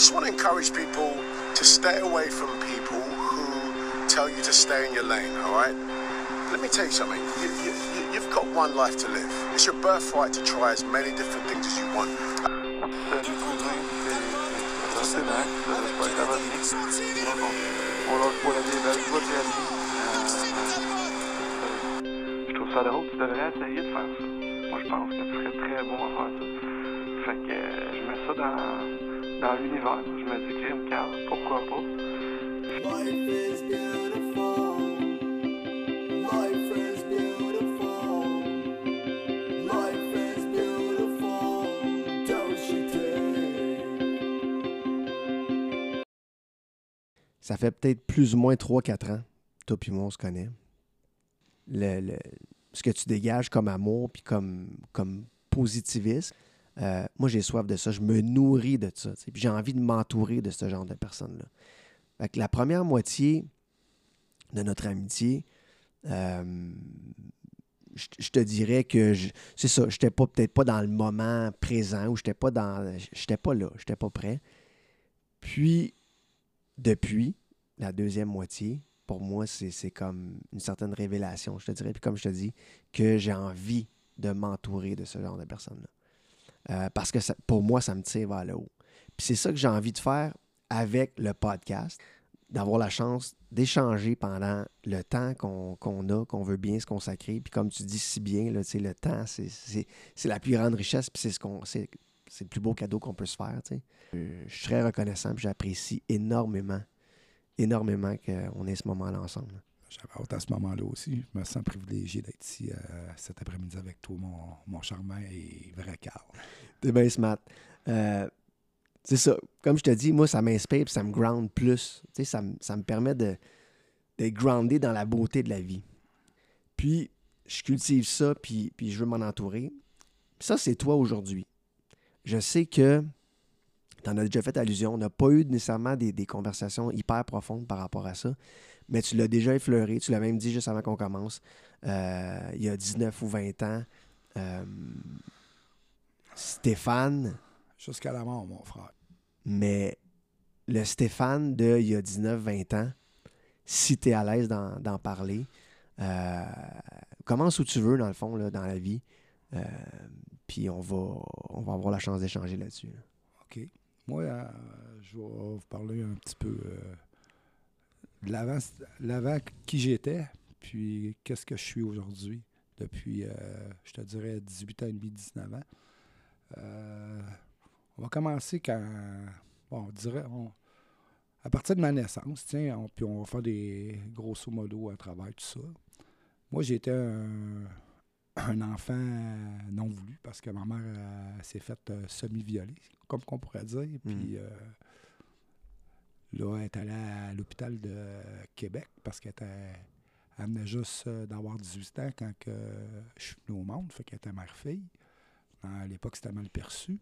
just want to encourage people to stay away from people who tell you to stay in your lane, all right? Let me tell you something. You, you, you, you've got one life to live. It's your birthright to try as many different things as you want. Je trouve ça drôle, tu devrais essayer de faire ça. Moi, je pense que tu serais très bon à faire ça. Fait que euh, je mets ça dans, dans l'univers. Je me dis, Jim, Carl, pourquoi pas? Life is beautiful. Life is beautiful. Life is beautiful. Don't you think? Ça fait peut-être plus ou moins 3-4 ans, toi puis moi, on se connaît. Le, le- ce que tu dégages comme amour puis comme, comme positivisme, euh, moi, j'ai soif de ça. Je me nourris de ça. Puis j'ai envie de m'entourer de ce genre de personnes-là. Fait que la première moitié de notre amitié, euh, je, te dirais que c'est ça, je n'étais peut-être pas dans le moment présent ou je n'étais pas dans. J'étais pas là, je n'étais pas prêt. Puis, depuis la deuxième moitié, pour moi, c'est comme une certaine révélation, je te dirais. Puis comme je te dis, que j'ai envie de m'entourer de ce genre de personnes-là. Euh, parce que pour moi, ça me tire vers le haut. Puis c'est ça que j'ai envie de faire avec le podcast, d'avoir la chance d'échanger pendant le temps qu'on a, qu'on veut bien se consacrer. Puis comme tu dis si bien, là, le temps, c'est- la plus grande richesse, puis c'est ce qu'on c'est le plus beau cadeau qu'on peut se faire. Euh, Je suis très reconnaissant, j'apprécie énormément, énormément qu'on ait ce moment-là ensemble. J'avais hâte à ce moment-là aussi. Je me sens privilégié d'être ici euh, cet après-midi avec toi, mon, mon charmant et vrai Carl. T'es bien smart. Euh, c'est ça. Comme je te dis, moi, ça m'inspire puis ça me ground plus. Tu sais, ça, me- ça me permet de, d'être groundé dans la beauté de la vie. Puis, je cultive ça, puis, puis je veux m'en entourer. Ça, c'est toi aujourd'hui. Je sais que tu en as déjà fait allusion. On n'a pas eu nécessairement des, des conversations hyper profondes par rapport à ça, mais tu l'as déjà effleuré. Tu l'as même dit juste avant qu'on commence. Euh, il y a 19 ou 20 ans. euh, Stéphane, Jusqu'à la mort, mon frère. mais le Stéphane de il y a 19-20 ans, si tu es à l'aise d'en parler, euh, commence où tu veux, dans le fond, là, dans la vie. Euh, Puis on va, on va avoir la chance d'échanger là-dessus. là. OK. Moi, euh, je vais vous parler un petit peu l'avant, qui j'étais, puis qu'est-ce que je suis aujourd'hui, depuis, euh, je te dirais, 18 ans et demi, 19 ans. Euh, on va commencer quand, bon, on dirait, on- à partir de ma naissance, tiens, on- puis on va faire des grosso modo à travers tout ça. Moi, j'étais un, un enfant non voulu parce que ma mère euh, s'est faite semi-violer, comme qu'on pourrait dire. Puis euh, là, elle est allée à l'hôpital de Québec parce qu'elle venait juste euh, d'avoir 18 ans quand je suis venu au monde. Fait qu'elle était mère-fille. À l'époque, c'était mal perçu.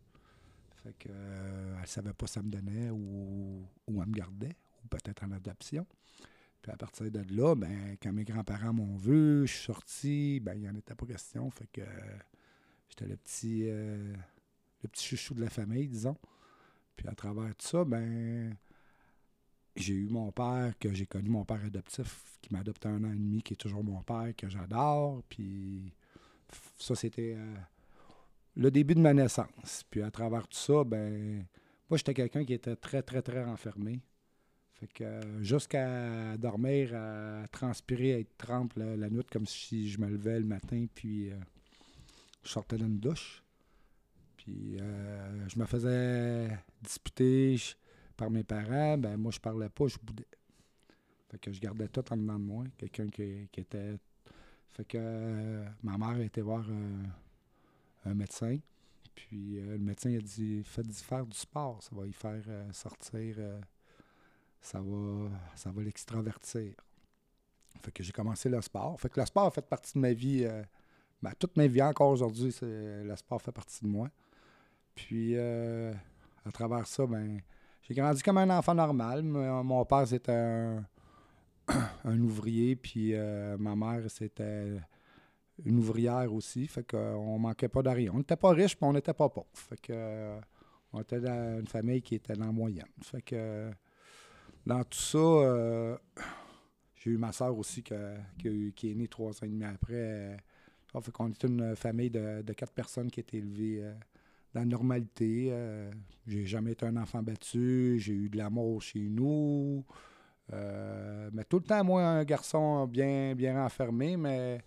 Fait que, euh, elle savait pas ça me donnait ou, ou elle me gardait, ou peut-être en adoption. Puis à partir de là, ben, quand mes grands-parents m'ont vu, je suis sorti, ben, il n'y en était pas question. Fait que j'étais le petit, euh, le petit chouchou de la famille, disons. Puis à travers tout ça, ben, j'ai eu mon père, que j'ai connu mon père adoptif, qui m'a adopté un an et demi, qui est toujours mon père, que j'adore. Puis ça, c'était euh, le début de ma naissance. Puis à travers tout ça, ben, moi, j'étais quelqu'un qui était très, très, très renfermé. Fait que euh, jusqu'à dormir, à transpirer, à être trempe la, nuit, comme si je me levais le matin, puis euh, je sortais d'une douche. Puis je me faisais disputer par mes parents. Ben moi, je parlais pas, je boudais. Fait que je gardais tout en dedans de moi. Quelqu'un qui, était. Fait que euh, ma mère été voir un, un médecin. Puis euh, le médecin a dit Faites faire du sport, ça va y faire euh, sortir. euh, ça va, ça va l'extravertir. Fait que j'ai commencé le sport. Fait que le sport a fait partie de ma vie. euh, ben, toute ma vie, encore aujourd'hui, le sport fait partie de moi. Puis, euh, à travers ça, ben, j'ai grandi comme un enfant normal. Mon mon père, c'était un, ouvrier, puis euh, ma mère, c'était une ouvrière aussi. Fait qu'on manquait pas de rien. On n'était pas riches, mais on n'était pas pauvres. Fait que, euh, On était dans une famille qui était dans la moyenne. Fait que euh, dans tout ça, euh, j'ai eu ma soeur aussi qui, est née trois ans et demi après. euh, fait qu'on était une famille de, quatre personnes qui étaient élevées euh, la normalité. euh, j'ai jamais été un enfant battu. J'ai eu de l'amour chez nous. Euh, mais tout le temps, moi, un garçon bien, bien renfermé, mais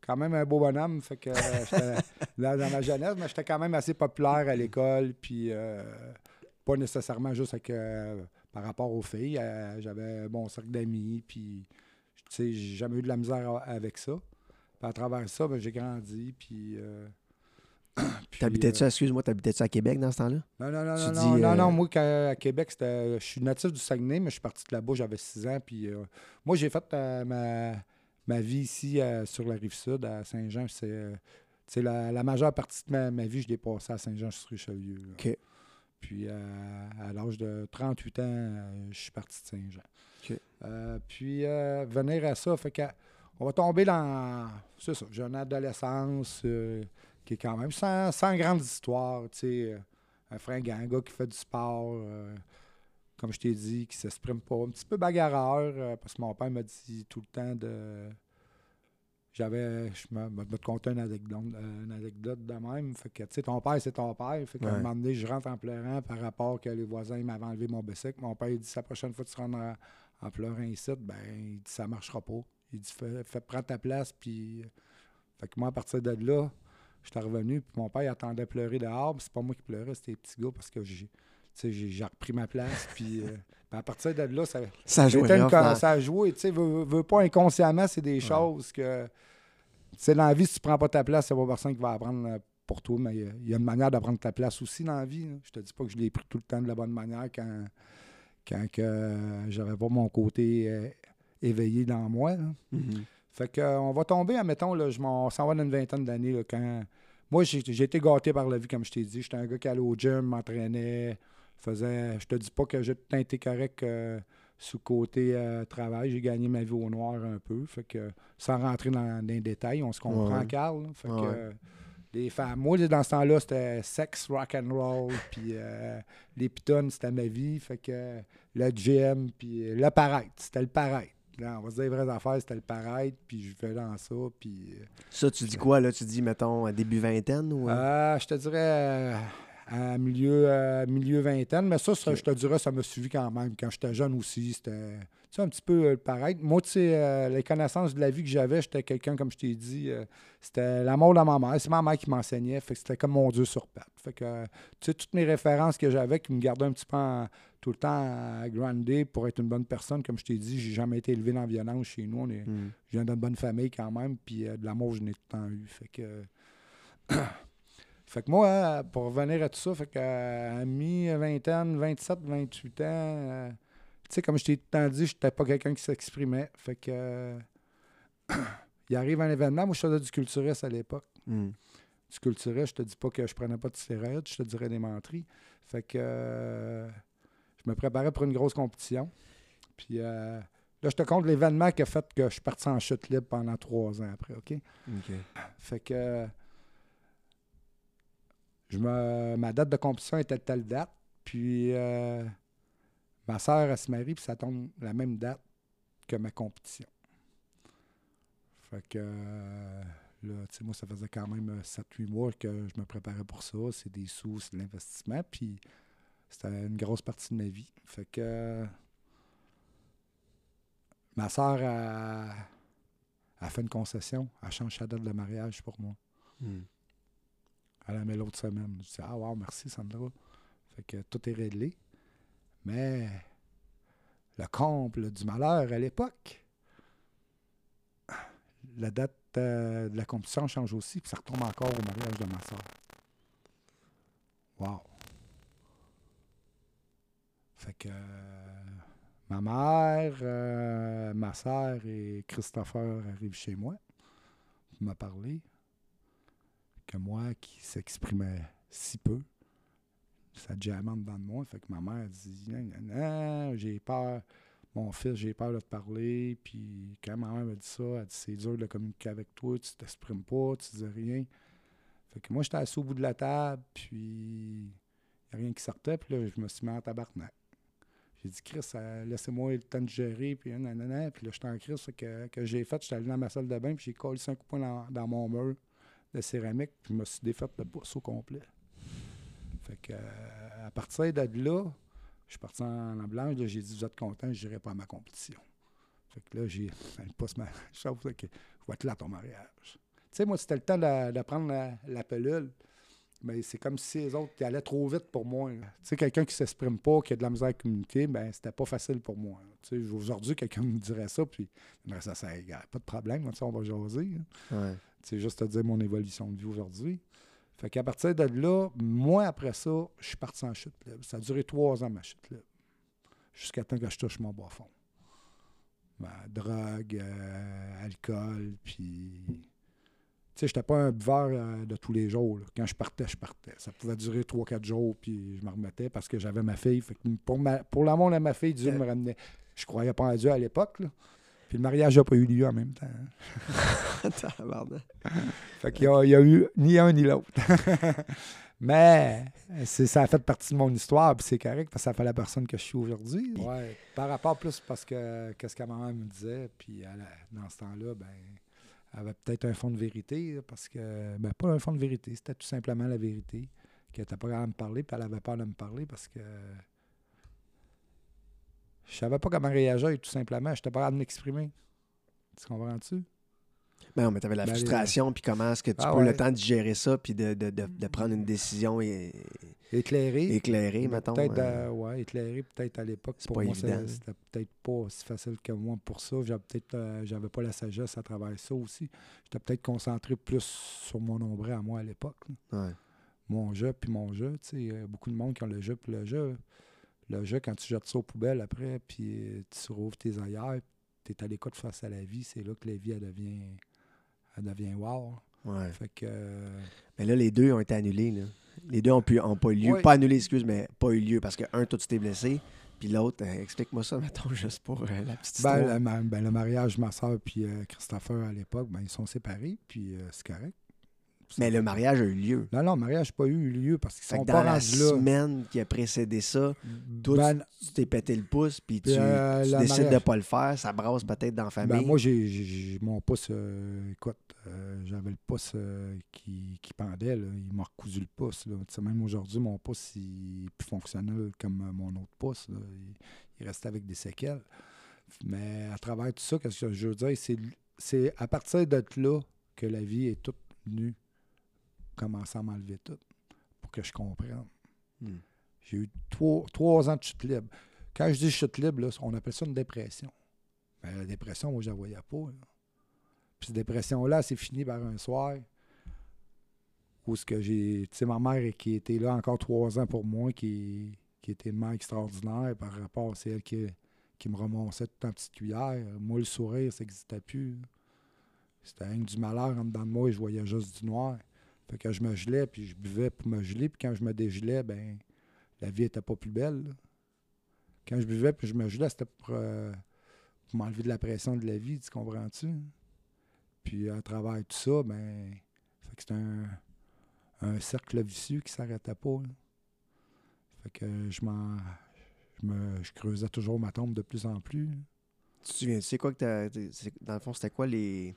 quand même un beau bonhomme. Fait que euh, dans, ma jeunesse, mais j'étais quand même assez populaire à l'école. Puis euh, pas nécessairement juste avec, par rapport aux filles. J'avais un bon cercle d'amis. Puis tu sais, j'ai jamais eu de la misère avec ça. Puis à travers ça, ben, j'ai grandi. Puis. euh, T'habitais-tu, euh, excuse-moi, t'habitais-tu à Québec dans ce temps-là? non, non, non, Tu non, dis, non, non, euh, non, moi, à Québec, c'était, je suis natif du Saguenay, mais je suis parti de là-bas, j'avais 6 ans. Puis, euh, moi, j'ai fait euh, ma, ma vie ici euh, sur la rive sud, à Saint-Jean. C'est, euh, la, la majeure partie de ma, ma vie, je l'ai passée à Saint-Jean-sur-Richelieu. OK. Puis, euh, à l'âge de 38 ans, euh, je suis parti de Saint-Jean. Euh, puis, euh, venir à ça, fait que, on va tomber dans, c'est ça, j'ai une adolescence euh, qui est quand même sans, sans grande histoire, tu sais, euh, un fringant, un gars qui fait du sport, euh, comme je t'ai dit, qui s'exprime pas, un petit peu bagarreur, euh, parce que mon père m'a dit tout le temps de... J'avais, je me, te conter une anecdote, une anecdote de même. Fait que, tu sais, ton père, c'est ton père. Fait qu'à un Ouais. moment donné, je rentre en pleurant par rapport que les voisins m'avaient enlevé mon bicycle. Mon père, il dit, la prochaine fois que tu rentres en, en pleurant ici, ben, il dit, ça marchera pas. Il dit, fais, fais prendre ta place, puis... Fait que moi, à partir de là, j'étais revenu, puis mon père, il attendait pleurer dehors, c'est pas moi qui pleurais, c'était les petits gars, parce que j'ai... repris ma place, puis euh, puis à partir de là, ça, Ça jouait une dans- ça a joué, tu sais, veux, veux pas inconsciemment, c'est des choses que. Sais, dans la vie, si tu prends pas ta place, c'est pas personne qui va apprendre euh, pour toi, mais il y a- il y, a une manière de prendre ta place aussi dans la vie. là. Je te dis pas que je l'ai pris tout le temps de la bonne manière quand, quand que, euh, j'avais pas mon côté euh, éveillé dans moi. Fait que, euh, on va tomber, admettons, là, je m'en on s'en va dans une vingtaine d'années. quand... Moi, j'ai été gâté par la vie, comme je t'ai dit. J'étais un gars qui allait au gym, m'entraînait, faisait. Je te dis pas que j'ai tout été correct euh, sous côté euh, travail. J'ai gagné ma vie au noir un peu. Fait que, sans rentrer dans, dans les détails, on se comprend, Ouais. Carl. Fait que, Ouais. les femmes, moi, dans ce temps-là, c'était sexe, rock and roll, puis euh, les pitons, c'était ma vie. Fait que le gym, puis le paraître, c'était le paraître. Là, on va se dire les vraies affaires, c'était le paraître, puis je fais dans ça, puis... euh, Ça, tu dis quoi, là? Tu dis, mettons, début vingtaine ou... euh? euh, je te dirais euh, à milieu, euh, milieu vingtaine, mais ça, ça, je te dirais, ça m'a suivi quand même. Quand j'étais jeune aussi, c'était sais, un petit peu euh, pareil. Moi, tu sais, euh, les connaissances de la vie que j'avais, j'étais quelqu'un, comme je t'ai dit, euh, c'était l'amour de ma mère. C'est ma mère qui m'enseignait, fait que c'était comme mon Dieu sur patte. Fait que, tu sais, toutes mes références que j'avais qui me gardaient un petit peu en- tout le temps à grandir pour être une bonne personne, comme je t'ai dit, j'ai jamais été élevé dans la violence chez nous. On est, Hmm. je viens d'une bonne famille quand même, puis euh, de l'amour, je n'ai tout le temps eu. Fait que. fait que moi, pour revenir à tout ça, fait que euh, à mi-vingtaine, 27, 28 ans, euh, tu sais, comme je t'ai tout le temps dit, je n'étais pas quelqu'un qui s'exprimait. Fait que. euh, il arrive un événement, moi je faisais du culturiste à l'époque. Hmm. Du culturiste, je te dis pas que je prenais pas de stéroïdes, je te dirais des menteries. Fait que euh, je me préparais pour une grosse compétition. Puis euh, là, je te compte l'événement qui a fait que je suis parti en chute libre pendant trois ans après, OK? OK. Fait que je me, ma date de compétition était telle date. Puis euh, ma soeur, elle se marie, puis ça tombe la même date que ma compétition. Fait que euh, là, tu sais, moi, ça faisait quand même 7-8 mois que je me préparais pour ça. C'est des sous, c'est de l'investissement. Puis c'était une grosse partie de ma vie. Fait que euh, ma soeur a, a fait une concession. Elle change sa date de mariage pour moi. Hmm. Elle la met l'autre semaine. Je dis Ah, wow, merci, Sandra. Fait que tout est réglé. Mais le comble du malheur à l'époque, la date euh, de la compétition change aussi, puis ça retombe encore au mariage de ma soeur. Wow. Fait que euh, ma mère, euh, ma soeur et Christopher arrivent chez moi pour me parler que moi qui s'exprimait si peu, ça jammait en dedans de moi. Fait que ma mère dit Non, j'ai peur. Mon fils, j'ai peur de te parler. Puis quand ma mère me dit ça, elle dit c'est dur de communiquer avec toi, tu t'exprimes pas, tu dis rien. Fait que moi, j'étais assis au bout de la table, puis il n'y a rien qui sortait. Puis là, je me suis mis en tabarnak. J'ai dit, Chris, euh, laissez-moi le temps de gérer. Puis nanana. Puis là, j'étais en crise. Que, que j'ai fait, j'étais allé dans ma salle de bain. Puis j'ai collé un coup de poing dans, dans mon mur de céramique. Puis je me suis défait le pouce au complet. Fait que, euh, à partir de là, je suis parti en, blanche. J'ai dit, vous êtes content, je n'irai pas à ma compétition. Fait que là, j'ai. Le pouce m'a. Je savais que je vais être là à ton mariage. Tu sais, moi, c'était le temps de, de prendre la, la pilule. Mais c'est comme si les autres allaient trop vite pour moi. Tu sais, quelqu'un qui s'exprime pas, qui a de la misère à communiquer, ben c'était pas facile pour moi. Tu sais, aujourd'hui, quelqu'un me dirait ça, puis dirait ça, ça pas de problème, on va jaser. là. Ouais. C'est juste te dire mon évolution de vie aujourd'hui. Fait qu'à partir de là, moi, après ça, je suis parti en chute libre. Ça a duré trois ans, ma chute libre. Jusqu'à temps que je touche mon bas fond. Ben, drogue, euh, alcool, puis... Tu sais, j'étais pas un buveur euh, de tous les jours. là. Quand je partais, je partais. Ça pouvait durer 3-4 jours, puis je me remettais parce que j'avais ma fille. Fait que pour, ma- pour l'amour de ma fille, Dieu me ramenait. Je croyais pas en Dieu à l'époque. Puis le mariage n'a pas eu lieu en même temps. Fait qu'il y a, il y a eu ni un ni l'autre. Mais c'est, ça a fait partie de mon histoire, puis c'est correct, parce que ça fait la personne que je suis aujourd'hui. Ouais, par rapport plus parce que qu'est-ce que ma maman me disait, puis elle dans ce temps-là, ben, elle avait peut-être un fond de vérité, parce que, ben, pas un fond de vérité, c'était tout simplement la vérité, qu'elle n'était pas capable de me parler, puis elle avait peur de me parler parce que je savais pas comment réagir, tout simplement. Je n'étais pas capable de m'exprimer. Tu comprends-tu? Ben non, mais t'avais la Ben, frustration, puis comment est-ce que tu Ah prends ouais. le temps de gérer ça, puis de, de, de, de prendre une décision Éclairé. éclairée, Mais mettons. Peut-être, euh, euh, ouais, éclairé, peut-être à l'époque. c'est Pour pas moi, c'était peut-être pas aussi facile que moi pour ça. J'avais peut-être, euh, j'avais pas la sagesse à travers ça aussi. J'étais peut-être concentré plus sur mon nombril à moi à l'époque. ouais. Mon jeu, puis mon jeu. Tu sais, il y a beaucoup de monde qui ont le jeu, puis le jeu. Le jeu, quand tu jettes ça aux poubelles après, puis euh, tu rouvres tes ailleurs, tu es à l'écoute face à la vie, c'est là que la vie, elle devient, elle devient wow. ouais. Fait que... euh, Mais là, les deux ont été annulés. Là. Les deux ont, pu, ont pas eu lieu. Ouais. Pas annulés, excuse, mais pas eu lieu parce que un, toi, tu t'es blessé. Puis l'autre, euh, explique-moi ça, mettons, juste pour euh, la petite histoire. Ben, le, ben, le mariage de ma soeur puis euh, Christopher à l'époque, ben, ils sont séparés, puis c'est correct. Mais le mariage a eu lieu. Non, non, le mariage n'a pas eu lieu parce qu'ils Fait sont que dans pas la là. semaine qui a précédé ça, toi, Ben, tu t'es pété le pouce, puis tu, Puis, euh, tu décides de mariage- pas le faire. Ça brasse peut-être dans la famille. ben, moi, j'ai, j'ai- j'ai- mon pouce, euh, écoute, euh, j'avais le pouce euh, qui, qui pendait, là. il m'a recousu le pouce. Là. Tu sais, même aujourd'hui, mon pouce il est plus fonctionnel comme euh, mon autre pouce. là. Il, il restait avec des séquelles. Mais à travers tout ça, qu'est-ce que je veux dire, c'est, c'est à partir de là que la vie est toute venue commencer à m'enlever tout pour que je comprenne. Hmm. J'ai eu trois, trois ans de chute libre. Quand je dis chute libre, là, on appelle ça une dépression. Mais la dépression, moi, je la voyais pas. là. Puis cette dépression-là, c'est fini par un soir où ce que j'ai. Tu sais, ma mère qui était là encore trois ans pour moi, qui, qui était une mère extraordinaire par rapport, c'est elle qui, qui me remonçait tout en petite cuillère. Moi, le sourire, ça n'existait plus. C'était rien que du malheur en dedans de moi et je voyais juste du noir. Fait que je me gelais, puis je buvais pour me geler, puis quand je me dégelais, ben la vie était pas plus belle. Quand je buvais, puis je me gelais, c'était pour, euh, pour m'enlever de la pression de la vie, tu comprends-tu? Puis à travers tout ça, ben, fait que c'était un, un cercle vicieux qui s'arrêtait pas. Fait que je m'en. Je, me, je creusais toujours ma tombe de plus en plus. Tu te souviens, tu sais quoi que t'as- dans le fond, c'était quoi les,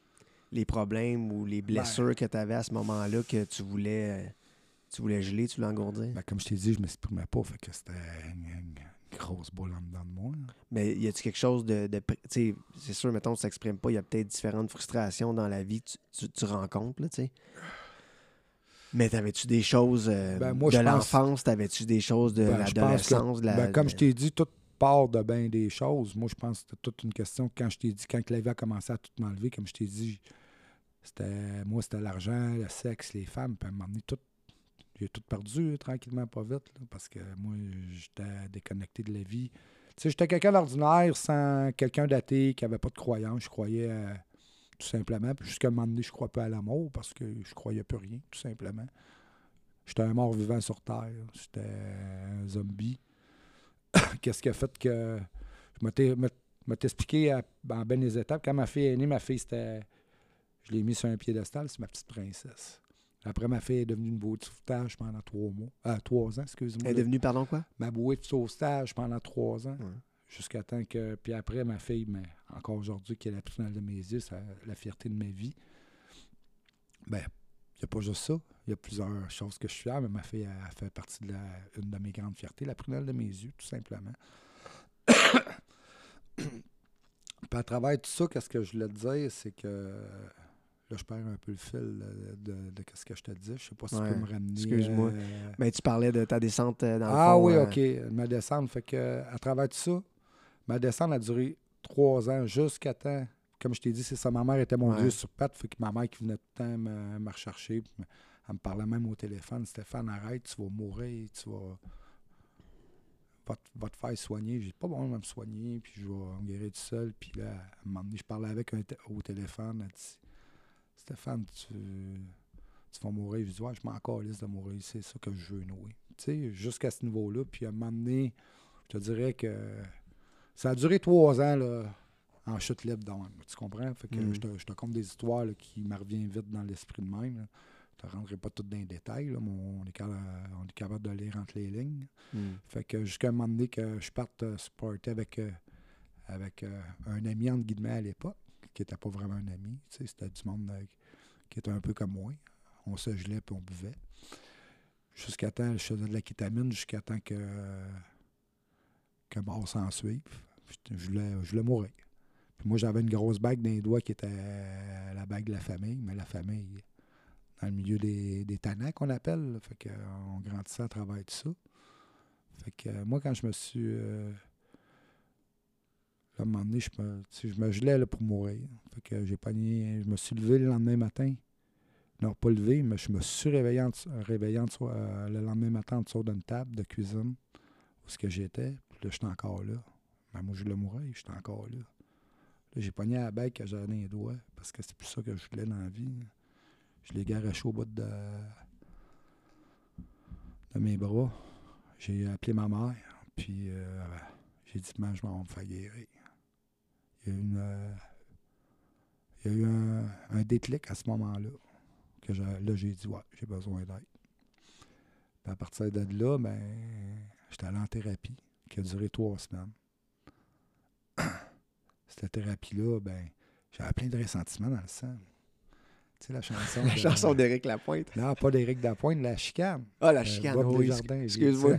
les problèmes ou les blessures que tu avais à ce moment-là que tu voulais, euh, tu voulais geler, tu voulais engourdir? Ben, comme je t'ai dit, je m'exprimais pas, fait que c'était une, grosse boule en dedans de moi. là. Mais y a-tu quelque chose de. de c'est sûr, mettons, tu t'exprimes pas, il y a peut-être différentes frustrations dans la vie que tu, tu- tu rencontres, là, tu sais. Mais t'avais-tu des choses euh, Ben, moi, de pense- l'enfance, t'avais-tu des choses de Ben, que- l'adolescence, de la. Ben, comme je t'ai dit, tout part de bien des choses. Moi, je pense que c'était toute une question. Quand je t'ai dit, quand la vie a commencé à tout m'enlever, comme je t'ai dit, c'était moi, c'était l'argent, le sexe, les femmes. Puis à un moment donné, tout, j'ai tout perdu tranquillement, pas vite, parce que moi, j'étais déconnecté de la vie. Tu sais, j'étais quelqu'un d'ordinaire sans quelqu'un d'athée qui avait pas de croyance. Je croyais euh, tout simplement. Puis jusqu'à un moment donné, je crois pas à l'amour parce que je croyais plus rien, tout simplement. J'étais un mort vivant sur Terre. J'étais un zombie. Qu'est-ce qui a fait que je m'étais expliqué à- en bien des étapes. Quand ma fille est née, ma fille, c'était. Je l'ai mis sur un piédestal, c'est ma petite princesse. Après, ma fille est devenue une bouée de sauvetage pendant trois mois. Euh, trois ans, excuse-moi. Elle est devenue, pardon, quoi? Ma bouée de sauvetage pendant trois ans. Ouais. Jusqu'à temps que. Puis après, ma fille, mais encore aujourd'hui, qui est la plus de mes yeux, c'est la fierté de ma vie. Ben, n'y a pas juste ça. Il y a plusieurs choses que je suis fier, mais ma fille, elle, elle fait partie de la, une de mes grandes fiertés, la prunelle de mes yeux, tout simplement. Puis à travers tout ça, qu'est-ce que je voulais te dire, c'est que. Là, je perds un peu le fil de, de, ce que je te dis. Je sais pas si Ouais, tu peux me ramener. excuse-moi. euh, Mais tu parlais de ta descente euh, dans le ah fond, oui, euh, OK. Ma descente, fait que à travers tout ça, ma descente a duré trois ans jusqu'à temps. Comme je t'ai dit, c'est ça. Ma mère était mon Ouais. Dieu sur patte. Fait que ma mère qui venait tout le temps me, me rechercher. Elle me parlait même au téléphone. Stéphane, arrête, tu vas mourir, tu vas. Va, te- va te faire soigner. J'ai pas bon de me soigner, puis je vais me guérir tout seul. Puis là, à un moment donné, je parlais avec un au téléphone. Elle dit Stéphane, tu, tu vas mourir. Je dis Ouais, je m'en calisse de mourir. C'est ça que je veux, Noé. Tu sais, jusqu'à ce niveau-là. Puis à un moment donné, je te dirais que ça a duré trois ans, là, en chute libre dans Tu comprends? Fait que Mm. je, te, je te conte des histoires là, qui me reviennent vite dans l'esprit de même. là. Je ne rentrerai pas tout dans les détails, là, mais on est, capable, on est capable de lire entre les lignes. hmm. Fait que jusqu'à un moment donné que je parte euh, supporter avec, euh, avec euh, un ami entre guillemets à l'époque, qui n'était pas vraiment un ami. C'était du monde euh, qui était un peu comme moi. On se gelait puis on buvait. Jusqu'à temps, je faisais de la kétamine jusqu'à temps que, que mort s'en suive. Je, je voulais, je voulais mourir. Puis moi, j'avais une grosse bague dans les doigts qui était euh, la bague de la famille, mais la famille, dans le milieu des, des qu'on appelle. là. Fait que, euh, grandissait à travers tout ça. Fait que euh, moi, quand je me suis. à un moment donné, je me, tu je me gelais là, pour mourir. Fait que j'ai pogné. Je me suis levé le lendemain matin. Non, pas levé, mais je me suis réveillé, euh, le lendemain matin en dessous d'une table de cuisine où ce que j'étais. Puis là, j'étais encore là. Mais moi, je voulais mourir, j'étais encore là. J'ai pogné la bague que j'avais dans les parce que c'est plus ça que je voulais dans la vie. Je l'ai garoché au bout de, de mes bras. J'ai appelé ma mère, puis euh, j'ai dit, man, je m'en vais me faire guérir. Il y a euh, il y a eu un, un déclic à ce moment-là. Que là, j'ai dit, ouais, j'ai besoin d'aide. À partir de là, ben, j'étais allé en thérapie, qui a duré trois semaines. Cette thérapie-là, ben, j'avais plein de ressentiments dans le sang. Tu sais, la chanson. La de- chanson d'Éric Lapointe. Non, pas d'Éric Dapointe, la chicane. Ah, la Euh, chicane. Bob oui, excuse-moi.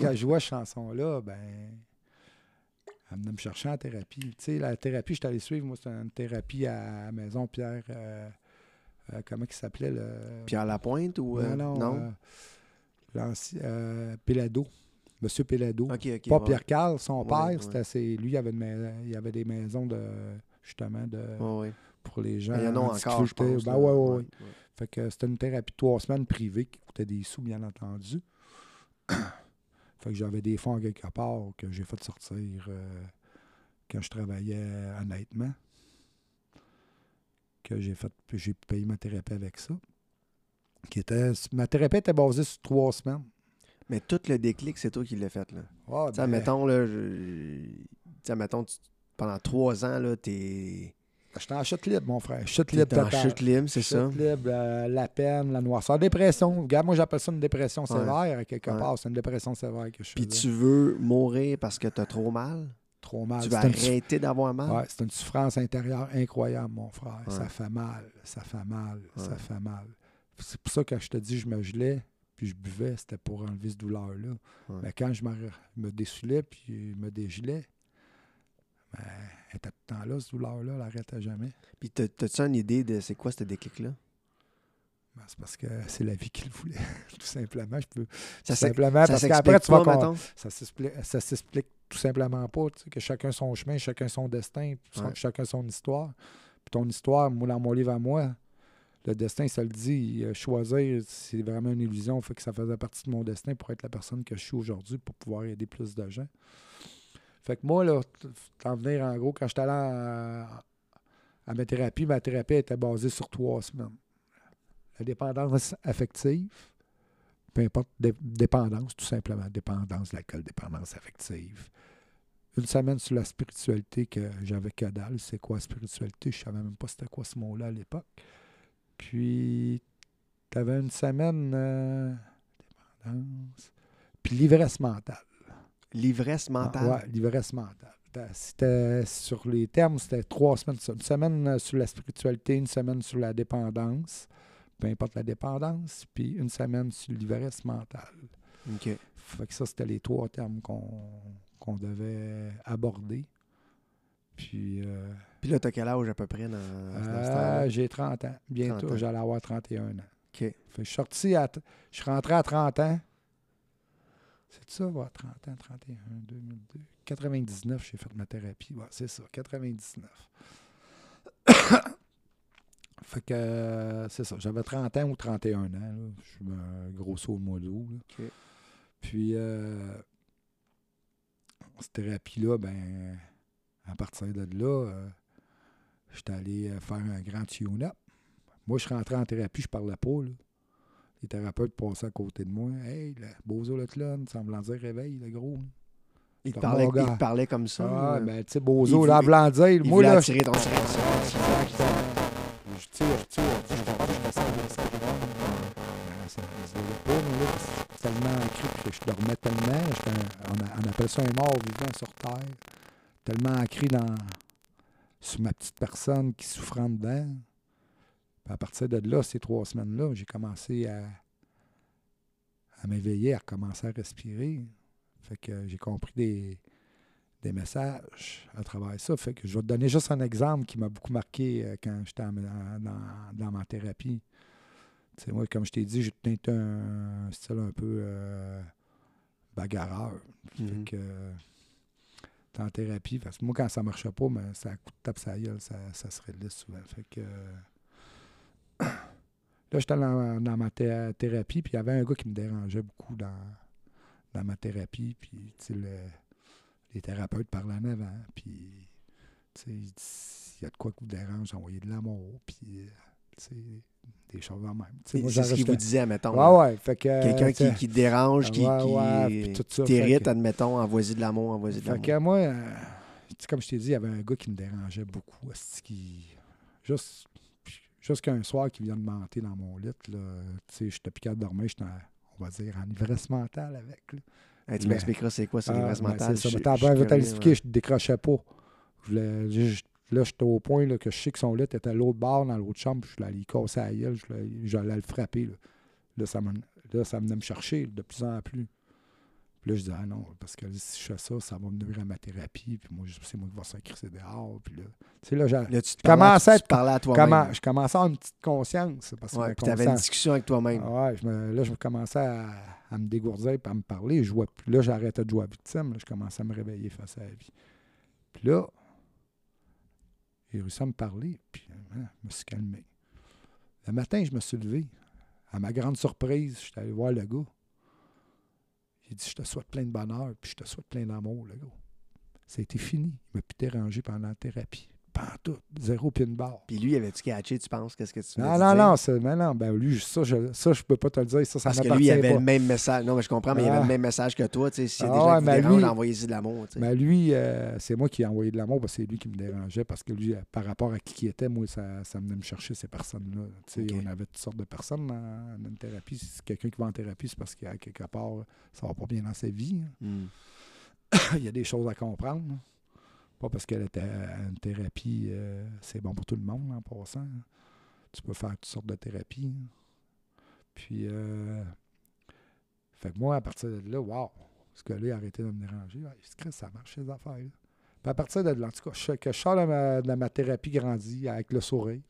Quand je jouais cette chanson-là, ben, elle venait me chercher en thérapie. Tu sais, la thérapie, je suis allé suivre, moi, c'était une thérapie à Maison Pierre. euh, euh, comment il s'appelait le. Pierre Lapointe ou. euh, non, non? euh, l'ancien- euh, Ok, ok. Pas ouais. Pierre Carl, son Ouais, père, ouais. c'était assez- lui, il avait, une mais- il avait des maisons de justement de, pour les gens. Il y en a en encore, je difficulté. pense. Ben ouais. ouais. Fait que c'était une thérapie de trois semaines privée qui coûtait des sous, bien entendu. fait que j'avais des fonds quelque part que j'ai fait sortir euh, quand je travaillais honnêtement. Que j'ai fait j'ai payé ma thérapie avec ça. Qui était, ma thérapie était basée sur trois semaines. Mais tout le déclic, c'est toi qui l'as fait. Là. Ben, mettons, là, je- mettons, tu- pendant trois ans, là, t'es J'étais en chute libre, mon frère. Chute libre en chute libre, c'est ça? Chute libre, euh, la peine, la noirceur. Dépression. Regarde, moi, j'appelle ça une dépression sévère, quelque Ouais. part. C'est une dépression sévère que je Puis faisais. tu veux mourir parce que t'as trop mal? Trop mal. tu une souff- arrêter d'avoir mal? Ouais, c'est une souffrance intérieure incroyable, mon frère. Ça fait mal, ça fait mal, ça fait mal. C'est pour ça que je te dis, je me gelais, puis je buvais, c'était pour enlever cette douleur-là. Ouais. Mais quand je me, dessoulais, puis me dégelais, ben, elle était tout le temps là, cette douleur-là, elle n'arrêtait jamais. Puis t'as- t'as-tu une idée de c'est quoi ce déclic-là? Ben, c'est parce que c'est la vie qu'il voulait, tout simplement. Je peux, Ça tout simplement, ça parce qu'après, tu vas pas, ça s'explique, ça s'explique tout simplement pas, tu sais, que chacun son chemin, chacun son destin, son- chacun son histoire. Puis ton histoire, moi, dans mon livre à moi, le destin, ça le dit, euh, choisir, c'est vraiment une illusion, fait que ça faisait partie de mon destin pour être la personne que je suis aujourd'hui, pour pouvoir aider plus de gens. Fait que moi, là, t'en venir en gros, quand j'étais allé à, à ma thérapie, ma thérapie était basée sur trois semaines. La dépendance affective, peu importe, dé- dépendance, tout simplement. Dépendance, l'alcool, dépendance affective. Une semaine sur la spiritualité que j'avais que dalle. C'est quoi spiritualité? Je savais même pas c'était quoi ce mot-là à l'époque. Puis, Tu avais une semaine euh, dépendance. Puis l'ivresse mentale. L'ivresse mentale? Ah, ouais, l'ivresse mentale. C'était sur les termes, c'était trois semaines. Une semaine euh, sur la spiritualité, une semaine sur la dépendance, peu importe la dépendance, puis une semaine sur l'ivresse mentale. OK. Fait que ça, c'était les trois termes qu'on qu'on devait aborder. Puis, euh, Puis là, t'as quel âge à peu près dans, dans ce euh, temps-là? j'ai 30 ans. 30 Bientôt, j'allais avoir 31 ans. OK. Fait que je suis sorti à. Je suis rentré à 30 ans. C'est ça, ouais, 30 ans, 31, 2002. 99, j'ai fait ma thérapie. Ouais, c'est ça, 99. fait que euh, c'est ça, j'avais 30 ans ou 31 ans. là. Je suis un grosso modo. là. OK. Puis, euh, cette thérapie-là, ben, à partir de là, euh, j'étais allé euh, faire un grand tune-up. Moi, je suis rentré en thérapie, je parlais pas. Là. Les thérapeutes passaient à côté de moi. Hey, le Bozo le clone, semblant dire réveille, le gros. Il te parlait, il te parlait comme ça? Ah, ben, tu sais, Bozo, il là, voulait- blanc dire, il moi, là. attirer ton je-. Exactement. Je tire, je tire, je suis capable de descendre, je descends, je descends. Ben, ça se voyait pas, mais là, je suis tellement ancré que je dormais tellement. on appelle ça un mort vivant sur terre. Tellement ancré dans, sur ma petite personne qui souffrait en dedans. Puis à partir de là, ces trois semaines-là, j'ai commencé à, à m'éveiller, à recommencer à respirer. Fait que j'ai compris des, des messages à travers ça. Fait que je vais te donner juste un exemple qui m'a beaucoup marqué euh, quand j'étais dans, dans ma thérapie. Moi, comme je t'ai dit, j'ai été un, style un peu euh, bagarreur. Fait que euh, en thérapie. Parce que moi, quand ça marchait pas, ça coup de tape sa gueule, ça, ça se réalise souvent. Fait que euh, là, j'étais dans, ma thé- thérapie, puis il y avait un gars qui me dérangeait beaucoup dans, dans ma thérapie. Puis, tu sais, le- les thérapeutes parlaient en avant. Puis, tu sais, il y a de quoi qui vous dérange, envoyer de l'amour. Puis, euh, tu sais, des choses en même. C'est ce qu'il vous disait, mettons. Ouais, ouais. Fait que, Quelqu'un qui, qui te dérange, qui, Ouais, qui t'irrite, fait admettons, envoie-y de l'amour, envoie-y de Fait l'amour. que moi, euh, comme je t'ai dit, il y avait un gars qui me dérangeait beaucoup. Qui, juste juste qu'un soir, qui vient de monter dans mon lit, là, tu sais, j'étais plus capable de dormir, j'étais, en- on va dire, en ivresse mentale avec. Là. Hey, tu m'expliqueras c'est quoi, c'est Ah, l'ivresse ben, mentale. c'est ça. Je- je je décrochais pas. Je voulais- je- là, j'étais au point là, que je sais que son lit était à l'autre bord, dans l'autre chambre, puis je l'allais casser à la gueule, je l'allais- j'allais le frapper. Là, là, ça, là, ça venait me chercher de plus en plus. Puis là, je disais, ah non, parce que si je fais ça, ça va me nuire à ma thérapie, puis moi, c'est moi qui vais s'inquiéter dehors. Puis là, tu sais, là, tu te Comment parlais, à- tu te parlais à toi-même. comment, je commençais à avoir une petite conscience. Parce que Ouais, puis t'avais une conscience- discussion avec toi-même. ah ouais, je me- là, je commençais à, à me dégourdir et à me parler. Je jouais, là, j'arrêtais de jouer à victime. là, je commençais à me réveiller face à la vie. Puis là, j'ai réussi à me parler, puis hein, je me suis calmé. Le matin, je me suis levé. À ma grande surprise, j'étais allé voir le gars. J'ai dit, je te souhaite plein de bonheur, puis je te souhaite plein d'amour, le gars. Ça a été fini. Il m'a plus dérangé pendant la thérapie. Pas tout. Zéro pin barre. Puis lui, avais-tu catché, tu penses? Qu'est-ce que tu Non, non, non, c'est- mais non, ben lui, ça, je, ça, je peux pas te le dire. Ça, ça Parce que lui, il avait pas. le même message. Non, mais je comprends, mais il avait Ah. le même message que toi. S'il y a Ah des gens ouais, qui vous dérangent, envoyez-y de l'amour. Mais lui, euh, c'est moi qui ai envoyé de l'amour parce que c'est lui qui me dérangeait. Parce que lui, euh, par rapport à qui il était, moi, ça, ça venait me chercher ces personnes-là. Tu sais, Ok. On avait toutes sortes de personnes dans, dans une thérapie. Si c'est quelqu'un qui va en thérapie, c'est parce qu'à quelque part, ça va pas bien dans sa vie. hein. Hmm. il y a des choses à comprendre. hein. Pas parce qu'elle était une thérapie, euh, c'est bon pour tout le monde en passant. Tu peux faire toutes sortes de thérapies. Puis, euh, fait que moi, à partir de là, wow, ce gars-là a arrêté de me déranger. Ouais, ça marche, ces affaires. là. Puis à partir de là, en tout cas, je, que je sors de ma, ma thérapie grandie avec le sourire.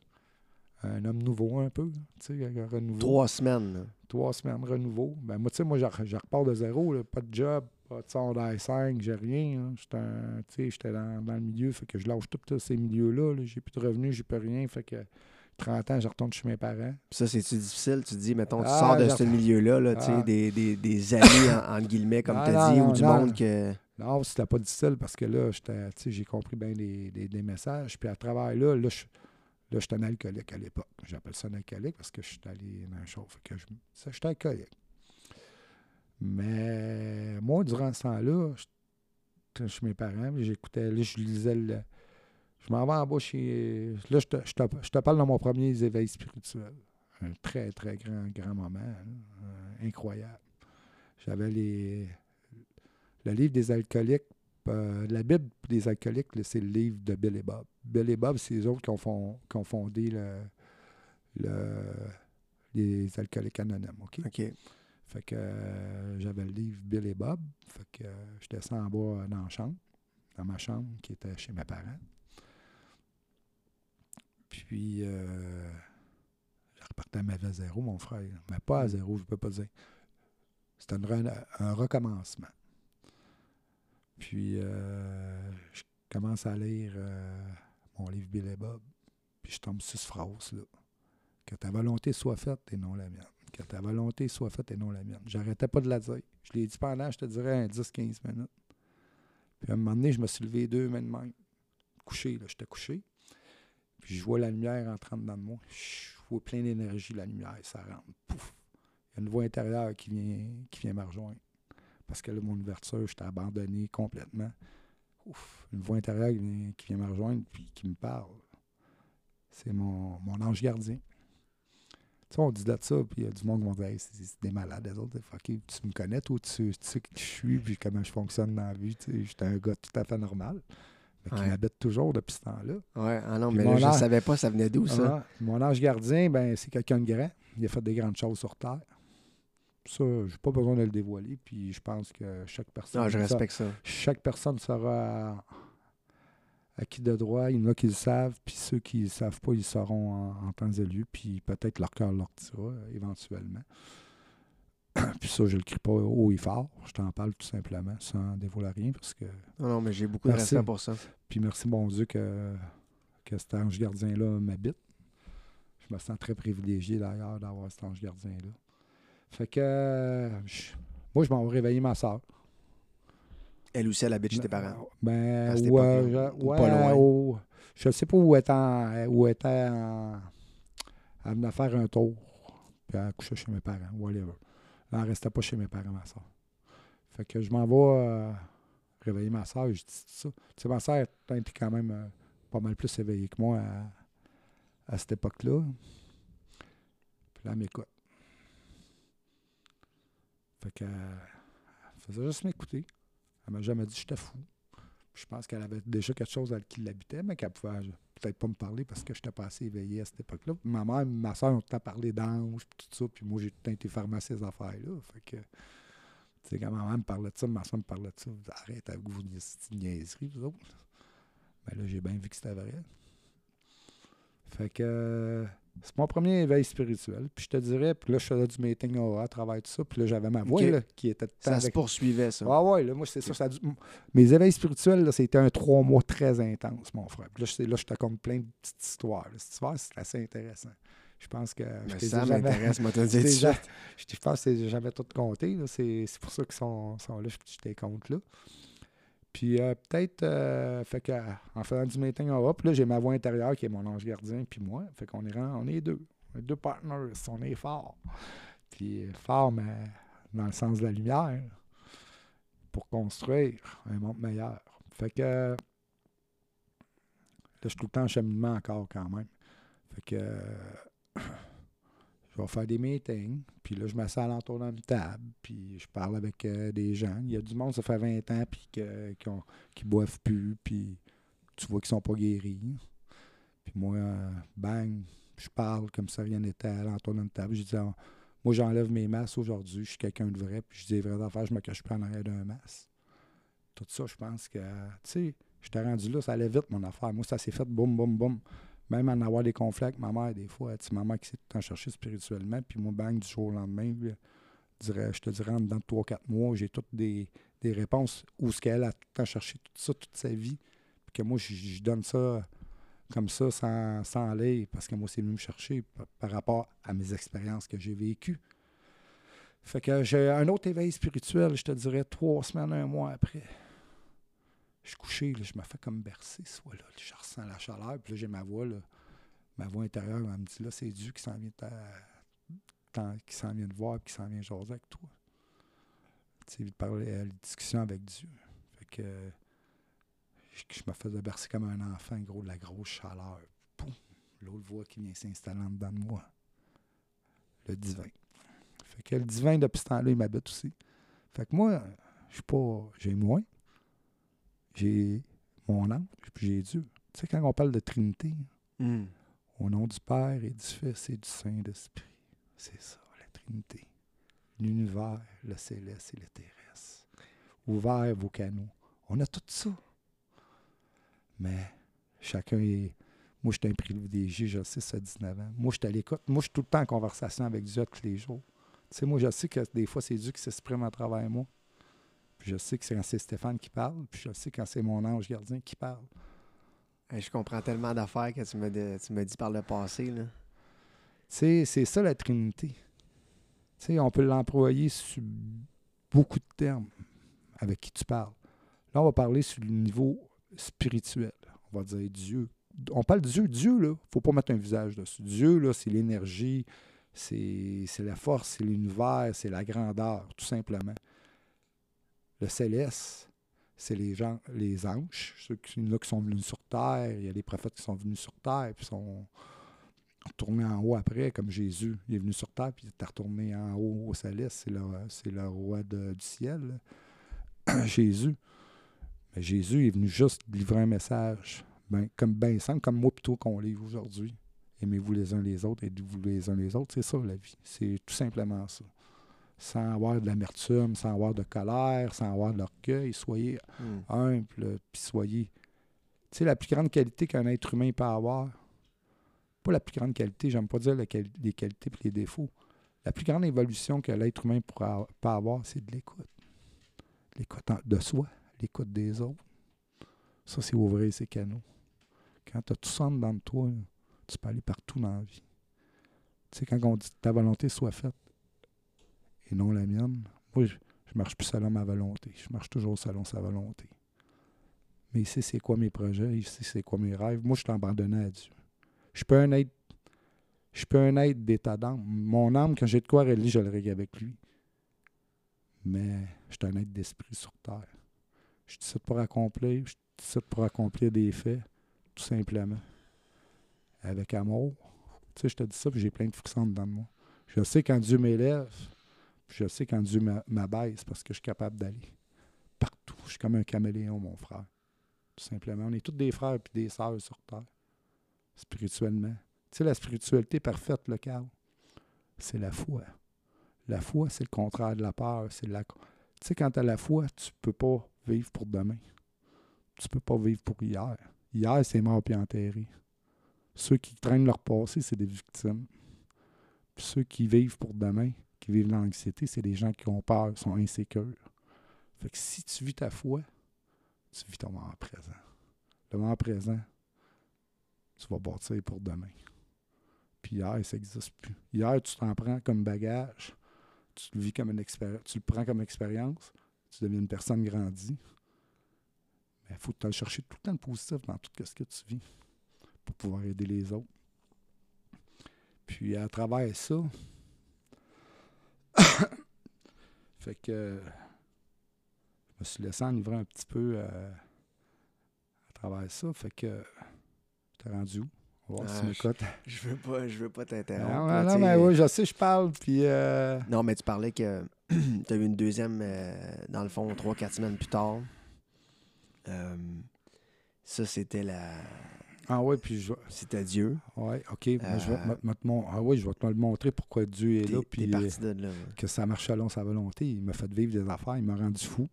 Un homme nouveau, un peu. Tu sais, un renouveau. Trois semaines. là. Trois semaines renouveau. Ben, moi, tu sais, moi, je, re- je repars de zéro. là. Pas de job, pas de secondaire 5, j'ai rien. hein. J'étais un- tu sais, j'étais dans, dans le milieu, fait que je lâche tous ces milieux-là. là. J'ai plus de revenus, j'ai plus rien. Fait que 30 ans, je retourne chez mes parents. Puis ça, c'est-tu difficile? Tu te dis, mettons, tu Ah, sors de ce milieu-là, là, tu sais, Ah. des, des, des amis, en, entre guillemets, comme tu as dit, non, ou du non. monde que. Non, c'était pas difficile parce que là, j'étais, j'ai compris bien des, des- des messages. Puis à travers là, là, je, là, j'étais un alcoolique à l'époque. J'appelle ça un alcoolique parce que je suis allé dans un. Fait que je, j'étais alcoolique. Mais moi, durant ce temps-là, j'étais chez mes parents, j'écoutais, je lisais le. Je m'en vais en bas chez. Là, je te, je te- je te parle de mon premier éveil spirituel. un très, très grand, grand moment. là, euh, incroyable. J'avais les. Le livre des alcooliques. euh, la Bible des alcooliques, c'est le livre de Bill et Bob. Bill et Bob, c'est les autres qui ont, fond- qui ont fondé le, le- les alcooliques anonymes. OK? OK. Fait que euh, j'avais le livre Bill et Bob. Fait que euh, je descends en bas dans la chambre, dans ma chambre qui était chez mes parents. Puis euh, je repartais à ma vie à zéro, mon frère. Mais pas à zéro, je peux pas dire. C'était un recommencement. Puis euh, je commence à lire mon livre Bill et Bob. Puis je tombe sur cette phrase-là. Que ta volonté soit faite et non la mienne. Que ta volonté soit faite et non la mienne. J'arrêtais pas de la dire. Je l'ai dit pendant, je te dirais, un 10-15 minutes. Puis à un moment donné, je me suis levé deux mains de même. Couché, là, j'étais couché. Puis je vois la lumière entrant dedans de moi. Je vois plein d'énergie, la lumière, ça rentre. Pouf! Il y a une voix intérieure qui vient, qui vient me rejoindre. Parce que là, mon ouverture, j'étais abandonné complètement. Ouf! Une voix intérieure qui vient, qui vient me rejoindre puis qui me parle. C'est mon, mon ange gardien. Tu sais, on dit de ça, puis il y a du monde qui vont dire Hey, c'est des malades, les autres. Tu me connais, toi, tu, tu sais qui je suis, puis comment je fonctionne dans la vie. Tu sais, j'étais un gars tout à fait normal, mais qui Ouais. m'habite toujours depuis ce temps-là. Ouais, ah non, Puis mais là, je âge- savais pas ça venait d'où, ça? Ah, mon ange gardien, ben, c'est quelqu'un de grand. Il a fait des grandes choses sur Terre. Ça, j'ai pas besoin de le dévoiler, puis je pense que chaque personne. Non, je respecte ça. chaque personne sera acquis de droit. Il y en a qui le savent, puis ceux qui ne le savent pas, ils sauront en, en temps puis peut-être leur cœur leur dira euh, éventuellement. puis ça, je le crie pas haut et fort. Je t'en parle tout simplement, sans dévoiler rien, parce que. Non, non, mais j'ai beaucoup de respect pour ça. Puis merci, bon Dieu, que, que cet ange gardien-là m'habite. Je me sens très privilégié d'ailleurs d'avoir cet ange gardien-là. Fait que. euh, je- moi, je m'en vais réveiller ma soeur. Elle aussi, elle habite chez tes parents. Ben, ou, euh, je- ou ouais, pas loin. au- je sais pas où elle était en, où était en- Elle venait faire un tour. Puis elle couchait chez mes parents, whatever. Elle ne restait pas chez mes parents, ma soeur. Fait que je m'en vais euh, réveiller ma soeur. Je dis ça. Tu sais, ma soeur était quand même euh, pas mal plus éveillée que moi à, à cette époque-là. Puis là, elle m'écoute. Fait que, euh, elle faisait juste m'écouter. Elle m'a jamais dit que j'étais fou. Je pense qu'elle avait déjà quelque chose qui l'habitait, mais qu'elle pouvait peut-être pas me parler parce que je n'étais pas assez éveillé à cette époque-là. Ma mère et ma soeur ont tout le temps parlé d'anges, puis tout ça. Puis moi, j'ai tout le temps été fermé à ces affaires-là. Fait que, tu sais, quand ma mère me parlait de ça, ma soeur me parlait de ça, je arrête avec vos niaiseries, vous autres. Mais là, j'ai bien vu que c'était vrai. Fait que c'est mon premier éveil spirituel. Puis je te dirais, puis là, je faisais du meeting au- à travers tout ça. Puis là, j'avais ma voix là, qui était Ça se poursuivait, ça. ah ouais, là, moi, c'est ça. dû- Mes éveils spirituels, là, c'était un trois mois très intense, mon frère. Puis là, je, là, je te compte plein de petites histoires. Cette histoire, c'est assez intéressant. Je pense que. Mais t'ai ça dit m'intéresse, moi, te le je pense que c'est jamais tout compté. C'est c'est pour ça qu'ils sont, sont là, je je t'ai compte là. Puis euh, peut-être, euh, fait que, en faisant du meeting en Europe, là, j'ai ma voix intérieure qui est mon ange gardien, puis moi. Fait qu'on est, on est deux. On est deux partners. On est forts. Puis euh, fort, mais dans le sens de la lumière, pour construire un monde meilleur. Fait que, là, je suis tout le temps en cheminement encore quand même. Fait que, je vais faire des meetings, puis là, je m'assois alentour d'une table, puis je parle avec euh, des gens. Il y a du monde, ça fait 20 ans, puis que- qui, boivent plus, puis tu vois qu'ils sont pas guéris. Puis moi, euh, bang, je parle comme ça, rien n'était alentour d'une table. Je dis, Ah, moi, j'enlève mes masques aujourd'hui, je suis quelqu'un de vrai, puis je dis les vraies affaires, je me cache pas en arrière d'un masque. Tout ça, je pense que, tu sais, j'étais rendu là, ça allait vite, mon affaire. Moi, ça s'est fait boum, boum, boum. Même en avoir des conflits avec ma mère, des fois, sais, ma mère qui s'est tout le temps chercher spirituellement, puis moi, bang, du jour au lendemain, je, te dirais, en dedans de 3-4 mois, j'ai toutes des, des réponses où ce qu'elle a tout le temps cherché tout ça toute sa vie, puis que moi, je, je donne ça comme ça, sans, sans aller, parce que moi, c'est venu me chercher par, par rapport à mes expériences que j'ai vécues. Fait que j'ai un autre éveil spirituel, je te dirais, trois semaines, un mois après. Je suis couché, là, je me fais comme bercer, soit là, je ressens la chaleur, puis là, j'ai ma voix, là, ma voix intérieure, elle me dit, là, c'est Dieu qui s'en vient, qui s'en vient de voir, puis qui s'en vient jaser avec toi. Tu sais, parler à la discussion avec Dieu. Fait que euh, je, je me faisais bercer comme un enfant, gros, de la grosse chaleur. Poum! L'autre voix qui vient s'installer en dedans de moi. le divin. Fait que le divin, depuis ce temps-là, il m'habite aussi. Fait que moi, je suis pas. J'ai moins. J'ai mon ange, puis j'ai Dieu. Tu sais, quand on parle de Trinité, Hmm. au nom du Père et du Fils et du Saint-Esprit, c'est ça, la Trinité. L'univers, le céleste et le terrestre. Ouvert vos canaux. On a tout ça. Mais chacun est. Moi, je suis un privilégié, je le sais, ça 19 ans. Moi, je suis à l'écoute. Moi, je suis tout le temps en conversation avec Dieu tous les jours. Tu sais, moi, je sais que des fois, c'est Dieu qui s'exprime à travers moi. Puis je sais que c'est quand c'est Stéphane qui parle. Puis je sais quand c'est mon ange gardien qui parle. Hey, je comprends tellement d'affaires que tu me, de- tu me dis par le passé. Là. Sais, c'est ça la Trinité. On peut l'employer sur beaucoup de termes avec qui tu parles. Là, on va parler sur le niveau spirituel. On va dire Dieu. On parle de Dieu. Dieu, là, faut pas mettre un visage dessus. Dieu, là, c'est l'énergie, c'est c'est la force, c'est l'univers, c'est la grandeur, tout simplement. Le céleste, c'est les gens, les anges, ceux qui, là, qui sont venus sur Terre. Il y a des prophètes qui sont venus sur Terre, puis sont retournés en haut après, comme Jésus. Il est venu sur Terre, puis il est retourné en haut au céleste. C'est le, c'est le roi du ciel. Jésus. Mais Jésus est venu juste livrer un message, ben, comme ben simple, comme moi plutôt qu'on livre aujourd'hui. Aimez-vous les uns les autres, aidez-vous les uns les autres. C'est ça la vie. C'est tout simplement ça. Sans avoir de l'amertume, sans avoir de colère, sans avoir de l'orgueil, soyez Hmm. humble, puis soyez. Tu sais, la plus grande qualité qu'un être humain peut avoir, pas la plus grande qualité, j'aime pas dire quali- les qualités et les défauts. La plus grande évolution que l'être humain pourra, peut avoir, c'est de l'écoute. L'écoute de soi, l'écoute des autres. Ça, c'est ouvrir ses canaux. Quand tu as tout ça de toi, là, tu peux aller partout dans la vie. Tu sais, quand on dit que ta volonté soit faite et non la mienne, moi, je, je marche plus selon ma volonté. Je marche toujours selon sa volonté. Mais il sait c'est quoi mes projets, il sait c'est quoi mes rêves? Moi, je suis abandonné à Dieu. Je peux un être. Je peux un être d'état d'âme. Mon âme, quand j'ai de quoi relier, je le règle avec lui. Mais je suis un être d'esprit sur terre. Je suis ici pour accomplir. Je suis pour accomplir des faits, tout simplement. Avec amour. Tu sais, je te dis ça, puis j'ai plein de frissons dedans de moi. Je sais quand Dieu m'élève, je sais quand Dieu m'a- m'abaisse parce que je suis capable d'aller partout. Je suis comme un caméléon, mon frère. Tout simplement. On est tous des frères et des sœurs sur Terre, spirituellement. Tu sais, la spiritualité parfaite, le Carl, c'est la foi. La foi, c'est le contraire de la peur. C'est la... Tu sais, quand tu as la foi, tu peux pas vivre pour demain. Tu peux pas vivre pour hier. Hier, c'est mort puis enterré. Ceux qui traînent leur passé, c'est des victimes. Puis ceux qui vivent pour demain, qui vivent l'anxiété, c'est des gens qui ont peur, sont insécures. Fait que si tu vis ta foi, tu vis ton moment présent. Le moment présent, tu vas bâtir pour demain. Puis hier, ça n'existe plus. Hier, tu t'en prends comme bagage, tu le vis comme une expérience, tu le prends comme expérience, tu deviens une personne grandie. Mais il faut que tu chercher tout le temps le positif dans tout ce que tu vis pour pouvoir aider les autres. Puis à travers ça, fait que je me suis laissé enivrer un petit peu euh, à travers ça. Fait que t'es rendu où? Ah, m'écoutes. Je veux pas, je veux pas t'interrompre. Non, non, mais oui, je sais, je parle, puis... euh, Non, mais tu parlais que tu as eu une deuxième, euh, dans le fond, trois, quatre semaines plus tard. Euh, ça, c'était la. Ah oui, puis je... C'était Dieu. Ouais, OK, je vais Euh, te- mon- Ah oui, je vais te le montrer pourquoi Dieu est là, puis... parti de là. que ça marche selon sa volonté. Il m'a fait vivre des affaires, il m'a rendu fou.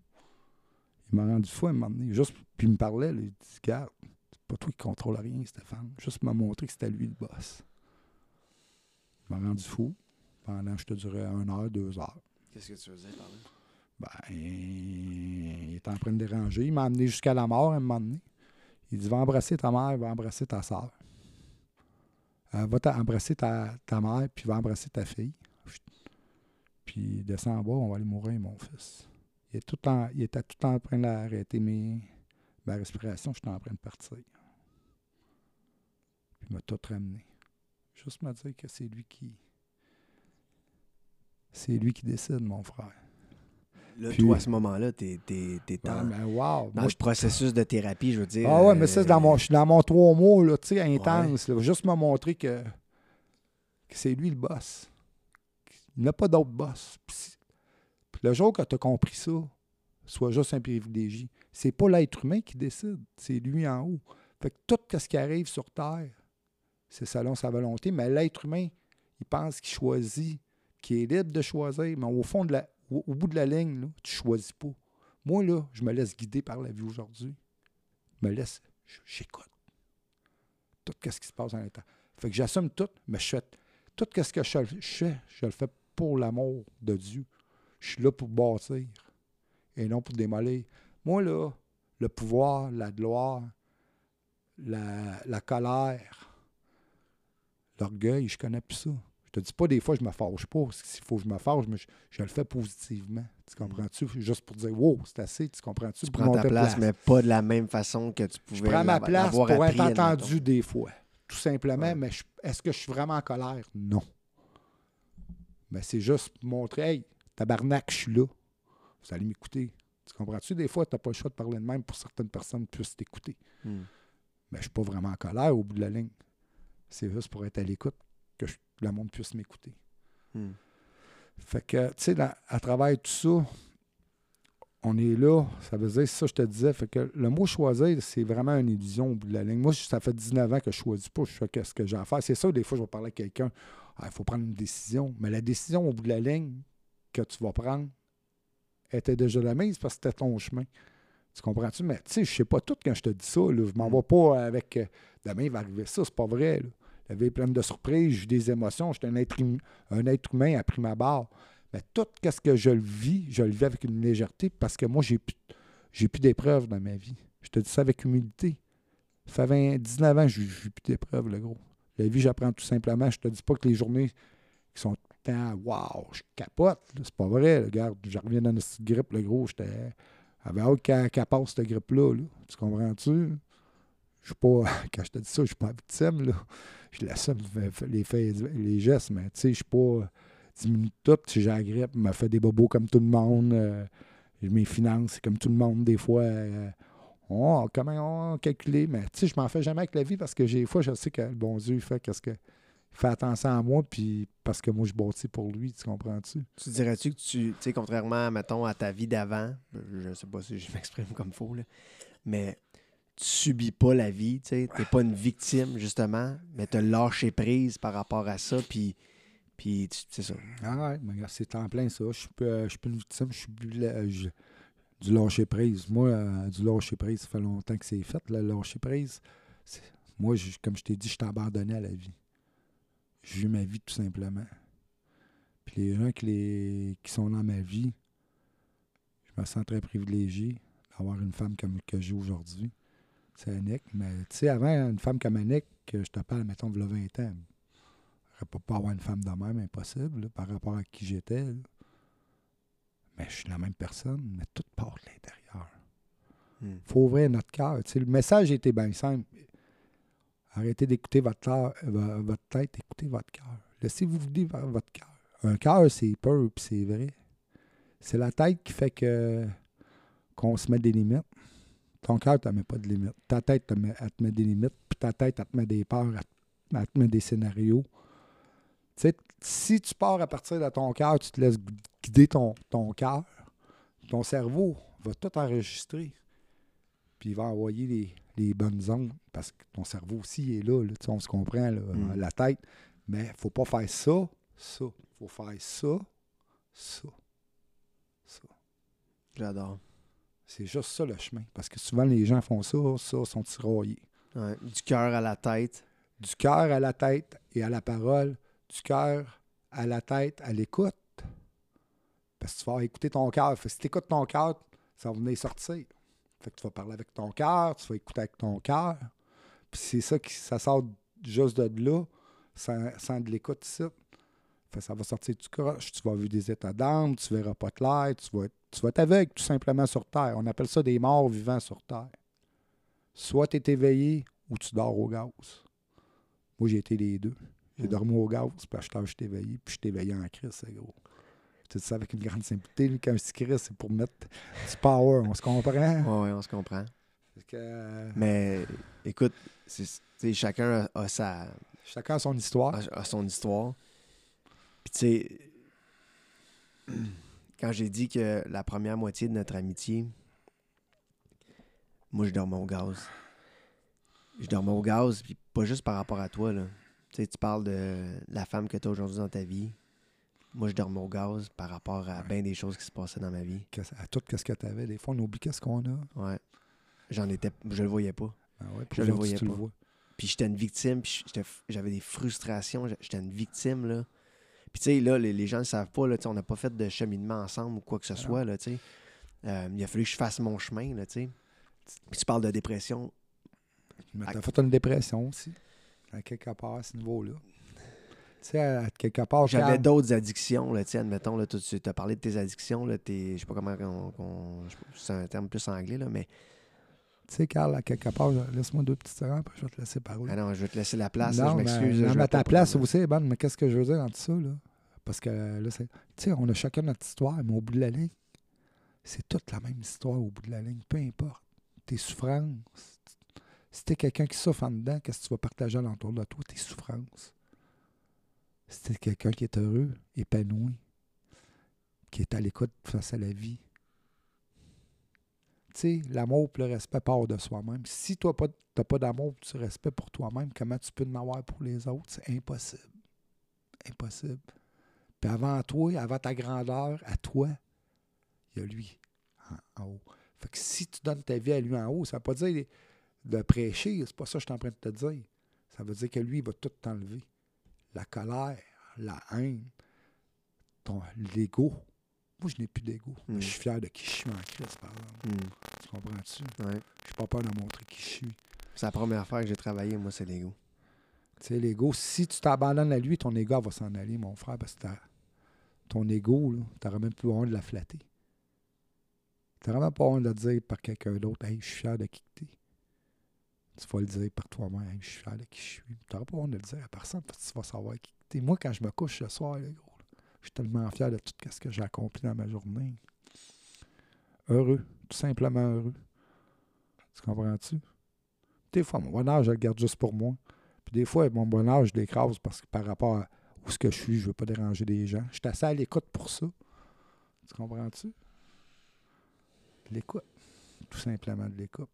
Il m'a rendu fou à un moment donné. Juste, puis il me parlait, là, il dit Garde, c'est pas toi qui contrôle rien, Stéphane. Juste m'a montré que c'était lui le boss. Il m'a rendu fou pendant, je te dirais, une heure, deux heures. Qu'est-ce que tu veux dire par là? Ben, il était en train de déranger. Il m'a amené jusqu'à la mort à un moment donné. Il dit Va embrasser ta mère, va embrasser ta soeur. va t'a- embrasser ta, ta mère, puis va embrasser ta fille. Puis descends en bas, on va aller mourir, mon fils. Il, est tout en, il était tout en train d'arrêter ma respiration, j'étais en train de partir. Puis il m'a tout ramené. Juste me dire que c'est lui qui. C'est lui qui décide, mon frère. Là, Puis- toi, à ce moment-là, t'es es, Ah, dans, ben, wow! dans Moi, le processus de thérapie, je veux dire. Ah ouais, mais ça, c'est dans mon, euh, je suis dans mon trois mots, là, tu sais, intense. là. Juste me montrer que, que c'est lui le boss. Il n'y a pas d'autre boss. Puis le jour que tu as compris ça, sois juste un privilégié. C'est pas l'être humain qui décide, c'est lui en haut. Fait que tout ce qui arrive sur Terre, c'est selon sa volonté, mais l'être humain, il pense qu'il choisit, qu'il est libre de choisir, mais au fond de la, au, bout de la ligne, tu choisis pas. Moi, là, je me laisse guider par la vie aujourd'hui. Me laisse, j'écoute. Tout ce qui se passe en l'intérieur. Fait que j'assume tout, mais je fais tout ce que je, fais, je le fais pour l'amour de Dieu. Je suis là pour bâtir et non pour démolir. Moi, là, le pouvoir, la gloire, la, la colère, l'orgueil, je connais plus ça. Je te dis pas des fois je me fâche pas. S'il faut que je me fâche, mais je, je le fais positivement. Tu comprends-tu? Juste pour dire Wow, c'est assez, tu comprends-tu? Tu prends ta place, mais pas de la même façon que tu je pouvais prends ma place pour être entendu des fois. Tout simplement, Ouais. mais je- est-ce que je suis vraiment en colère? Non. Mais c'est juste pour montrer, hey, tabarnak, je suis là. Vous allez m'écouter. Tu comprends-tu? Des fois, tu n'as pas le choix de parler de même pour que certaines personnes puissent t'écouter. Hmm. Mais je ne suis pas vraiment en colère au bout de la ligne. C'est juste pour être à l'écoute que je- le monde puisse m'écouter. Hmm. Fait que, tu sais, à travers tout ça, on est là, ça veut dire, c'est ça je te disais, fait que le mot choisir, c'est vraiment une illusion au bout de la ligne. Moi, ça fait 19 ans que je choisis pas, je fais qu'est-ce que j'ai à faire. C'est ça, des fois, je vais parler à quelqu'un, Ah, il faut prendre une décision. Mais la décision au bout de la ligne que tu vas prendre était déjà la mise parce que c'était ton chemin. Tu comprends-tu? Mais tu sais, je sais pas tout quand je te dis ça. Là. Je m'en vais pas avec euh, demain il va arriver ça, c'est pas vrai. Là. La vie est pleine de surprises, j'ai des émotions, je suis un être, hum- un être humain à prime abord. Mais tout ce que je vis, je le vis avec une légèreté parce que moi, j'ai plus, plus d'épreuves dans ma vie. Je te dis ça avec humilité. Ça fait 20 19 ans je n'ai plus d'épreuves, le gros. La vie, j'apprends tout simplement. Je te dis pas que les journées qui sont tout le temps, waouh, je capote. C'est pas vrai. Regarde, je reviens dans une grippe, le gros. J'avais hâte qu'elle qu'elle passe cette grippe-là. là. Tu comprends-tu? Je suis pas. Quand je te dis ça, je suis pas victime. Là. Je l'assume les, faits, les gestes, mais tu sais, je suis pas 10 minutes tout. Si j'ai la grippe, me fais des bobos comme tout le monde. euh, mes finances, comme tout le monde, des fois. euh, oh, comment on calculer? Mais tu sais, je m'en fais jamais avec la vie parce que des fois, je sais que le bon Dieu il fait qu'est-ce que. Fait attention à moi, puis parce que moi, je bâtis pour lui, tu comprends-tu? Tu dirais-tu que tu, tu sais, contrairement, mettons, à ta vie d'avant, je sais pas si je m'exprime comme faux, là, mais tu subis pas la vie, tu t'es pas une victime, justement, mais tu lâché prise par rapport à ça, puis, puis c'est ça. Ah ouais, c'est en plein ça. Je suis euh, je suis plus une victime, je suis je- du lâcher prise. Moi, euh, du lâcher prise, ça fait longtemps que c'est fait, le lâcher prise. Moi, je- comme je t'ai dit, je t'ai abandonné à la vie. J'ai eu ma vie tout simplement. Puis les gens qui, les, qui sont dans ma vie, je me sens très privilégié d'avoir une femme comme que j'ai aujourd'hui. C'est Annick. Mais tu sais, avant, une femme comme Annick, que je te parle, mettons, de 20 ans, je pas pas avoir une femme de même, impossible, là, par rapport à qui j'étais. Mais je suis la même personne, mais tout part de l'intérieur. Hmm. faut ouvrir notre cœur. Tu sais, le message était bien simple. Arrêtez d'écouter votre, votre tête, écoutez votre cœur. Laissez-vous guider vers votre cœur. Un cœur, c'est peur, puis c'est vrai. C'est la tête qui fait que qu'on se met des limites. Ton cœur, tu ne met pas de limites. Ta tête, te met- elle te met des limites, puis ta tête, elle te met des peurs, elle te- elle te met des scénarios. Tu sais, si tu pars à partir de ton cœur, tu te laisses gu- guider ton, ton cœur, ton cerveau va tout enregistrer. Puis il va envoyer les, les bonnes ondes parce que ton cerveau aussi est là, là, tu sais, on se comprend, là, Mm. la tête. Mais faut pas faire ça, ça. faut faire ça, ça, ça. J'adore. C'est juste ça le chemin. Parce que souvent les gens font ça, ça, sont tiraillés. Ouais, Du cœur à la tête. Du cœur à la tête et à la parole, du cœur à la tête, à l'écoute. Parce que tu vas écouter ton cœur. Si tu écoutes ton cœur, ça va venir sortir. Fait que tu vas parler avec ton cœur, tu vas écouter avec ton cœur. Puis c'est ça qui ça sort juste de là, sans, sans de l'écoute ici. Ça va sortir du croche, tu vas vivre des états d'âme, tu verras pas clair, tu vas, tu vas être aveugle tout simplement sur Terre. On appelle ça des morts vivants sur Terre. Soit tu es éveillé ou tu dors au gaz. Moi, j'ai été les deux. J'ai Mm. dormi au gaz, puis à je suis éveillé, puis je suis éveillé en crise, c'est gros. Tu dis ça avec une grande simplicité. lui, Quand je dis crise, c'est pour mettre du power, on se comprend? Ouais, ouais, on se comprend. Que, euh, Mais écoute, chacun a, a sa, chacun a son histoire. a, a son histoire. Puis tu sais, quand j'ai dit que la première moitié de notre amitié, moi, je dormais au gaz. Je dormais au gaz, puis pas juste par rapport à toi, là. Tu sais, tu parles de la femme que tu as aujourd'hui dans ta vie. Moi, je dormais au gaz par rapport à bien des choses qui se passaient dans ma vie. À tout ce que tu avais, des fois, on oublie qu'est-ce qu'on a. Ouais. J'en étais... Je le voyais pas. Ah ouais, Je le voyais pas. le vois? Puis j'étais une victime, puis j'avais des frustrations, j'étais une victime, là. Puis tu sais, là, les, les gens ne savent pas, là, on n'a pas fait de cheminement ensemble ou quoi que ce Ah soit, là, tu sais. Euh, il a fallu que je fasse mon chemin, là, tu sais. Puis tu parles de dépression. Mais t'as fait une dépression aussi, à quelque part, à ce niveau-là. Tu sais, à quelque part, J'avais d'autres addictions, là, tu sais, admettons, là, tu as parlé de tes addictions, là, t'es- je sais pas comment, on, c'est un terme plus anglais, là, mais Tu sais, Carl, à quelque part, laisse-moi deux petites secondes, après je vais te laisser parler. ah non, je vais te laisser la place, là, non, je mais, m'excuse. là, non, je mais ta place aussi, bonne, mais qu'est-ce que je veux dire dans tout ça, là? Parce que là, c'est. Tu sais, on a chacun notre histoire, mais au bout de la ligne, c'est toute la même histoire au bout de la ligne, peu importe. Tes souffrances. Si t'es quelqu'un qui souffre en dedans, qu'est-ce que tu vas partager alentour de toi? Tes souffrances. Si t'es quelqu'un qui est heureux, épanoui, qui est à l'écoute face à la vie. L'amour et le respect part de soi-même. Si toi, tu n'as pas d'amour et du respect pour toi-même, comment tu peux en avoir pour les autres? C'est impossible. Impossible. Puis avant toi, avant ta grandeur, à toi, il y a lui en, en haut. Fait que si tu donnes ta vie à lui en haut, ça ne veut pas dire de prêcher, c'est pas ça que je suis en train de te dire. Ça veut dire que lui, il va tout t'enlever. La colère, la haine, ton l'ego. Moi, je n'ai plus d'ego. Mm. Je suis fier de qui je suis en Christ, par exemple. Hmm, Tu comprends-tu? ouais. Je n'ai pas peur de montrer qui je suis. C'est la première affaire que j'ai travaillé, moi, c'est l'ego. Tu sais, l'ego, si tu t'abandonnes à lui, ton ego va s'en aller, mon frère, parce que ton ego, tu n'auras même plus honte de la flatter. Tu n'auras même pas honte de le dire par quelqu'un d'autre, hey, je suis fier de qui tu es. Tu vas le dire par toi-même, hey, je suis fier de qui je suis. Tu n'auras pas honte de le dire à personne parce que tu vas savoir qui tu es. Moi, quand je me couche ce soir, là, gros, je suis tellement fier de tout ce que j'ai accompli dans ma journée. Heureux, tout simplement heureux. Tu comprends-tu? Des fois, mon bonheur, je le garde juste pour moi. Puis des fois, mon bonheur, je l'écrase parce que par rapport à où ce que je suis, je veux pas déranger des gens. Je suis assez à l'écoute pour ça. Tu comprends-tu? L'écoute. Tout simplement de l'écoute.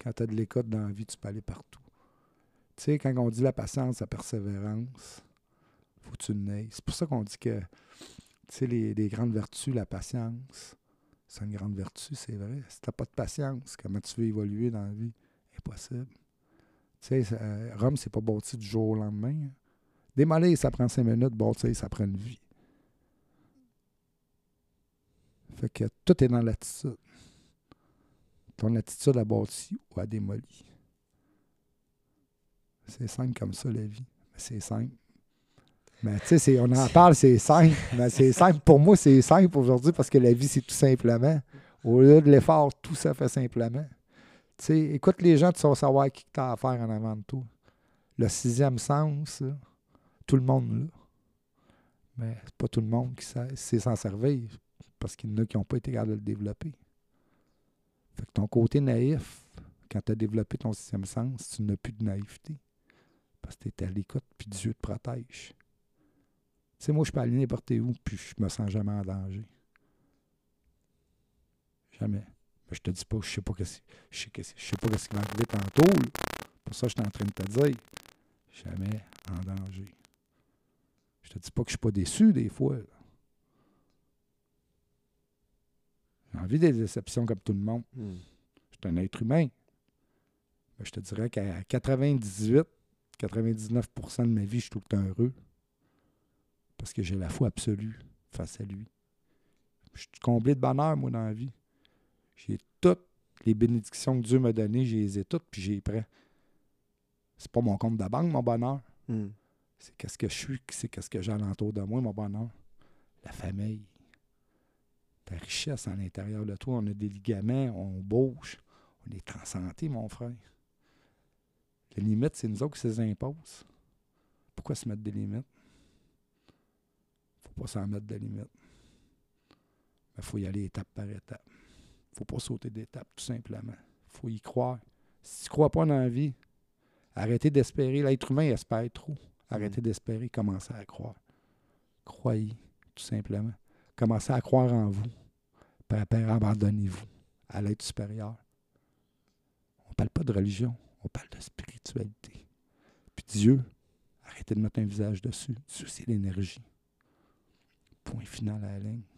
Quand tu as de l'écoute dans la vie, tu peux aller partout. Tu sais, quand on dit la patience, la persévérance, faut que tu l'aies. C'est pour ça qu'on dit que, les, grandes vertus, la patience, c'est une grande vertu, c'est vrai. Si tu n'as pas de patience, comment tu veux évoluer dans la vie? Impossible. Tu sais, euh, Rome, c'est pas bâti du jour au lendemain. hein. Démolir, ça prend cinq minutes. Bâtir, ça prend une vie. Fait que tout est dans l'attitude. Ton attitude à bâtir ou à démolir. C'est simple comme ça, la vie. C'est simple. Mais tu sais, on en parle, c'est simple. Mais c'est simple. Pour moi, c'est simple aujourd'hui parce que la vie, c'est tout simplement. Au lieu de l'effort, tout ça fait simplement. Tu sais, écoute les gens, tu vas savoir qui tu as affaire en avant de toi. Le sixième sens, tout le monde là. Mais c'est pas tout le monde qui sait, sait s'en servir. Parce qu'il y en a qui n'ont pas été capables de le développer. Fait que ton côté naïf, quand tu as développé ton sixième sens, tu n'as plus de naïveté. Parce que tu es à l'écoute, puis Dieu te protège. Sais, moi, je peux aller n'importe où, puis je me sens jamais en danger. Jamais. Mais je te dis pas, je sais pas qu'est-ce je sais, que- je sais pas ce qui va arriver tantôt. là. Pour ça, je suis en train de te dire. Jamais en danger. Je te dis pas que je suis pas déçu des fois. J'ai envie des déceptions comme tout le monde. Hmm. Je suis un être humain. Mais je te dirais qu'à 98, 99% de ma vie, je suis tout le temps heureux. Parce que j'ai la foi absolue face à lui. Je suis comblé de bonheur, moi, dans la vie. J'ai toutes les bénédictions que Dieu m'a données, je les ai toutes, puis j'ai prêt. C'est pas mon compte de banque, mon bonheur. Hmm. C'est qu'est-ce que je suis, c'est qu'est-ce que j'ai alentour de moi, mon bonheur. La famille. Ta richesse à l'intérieur de toi. On a des ligaments, on bouge. On est en santé, mon frère. Les limites, c'est nous autres qui se les imposent. Pourquoi se mettre des limites? Faut pas s'en mettre de limites. Il faut y aller étape par étape. faut pas sauter d'étape, tout simplement. faut y croire. Si tu crois pas dans la vie, arrêtez d'espérer. L'être humain espère trop. Arrêtez d'espérer, commencez à croire. Croyez, tout simplement. Commencez à croire en vous. Après, abandonnez-vous à l'aide supérieure. On parle pas de religion, on parle de spiritualité. Puis Dieu, arrêtez de mettre un visage dessus. Dieu, c'est l'énergie. Point final à la.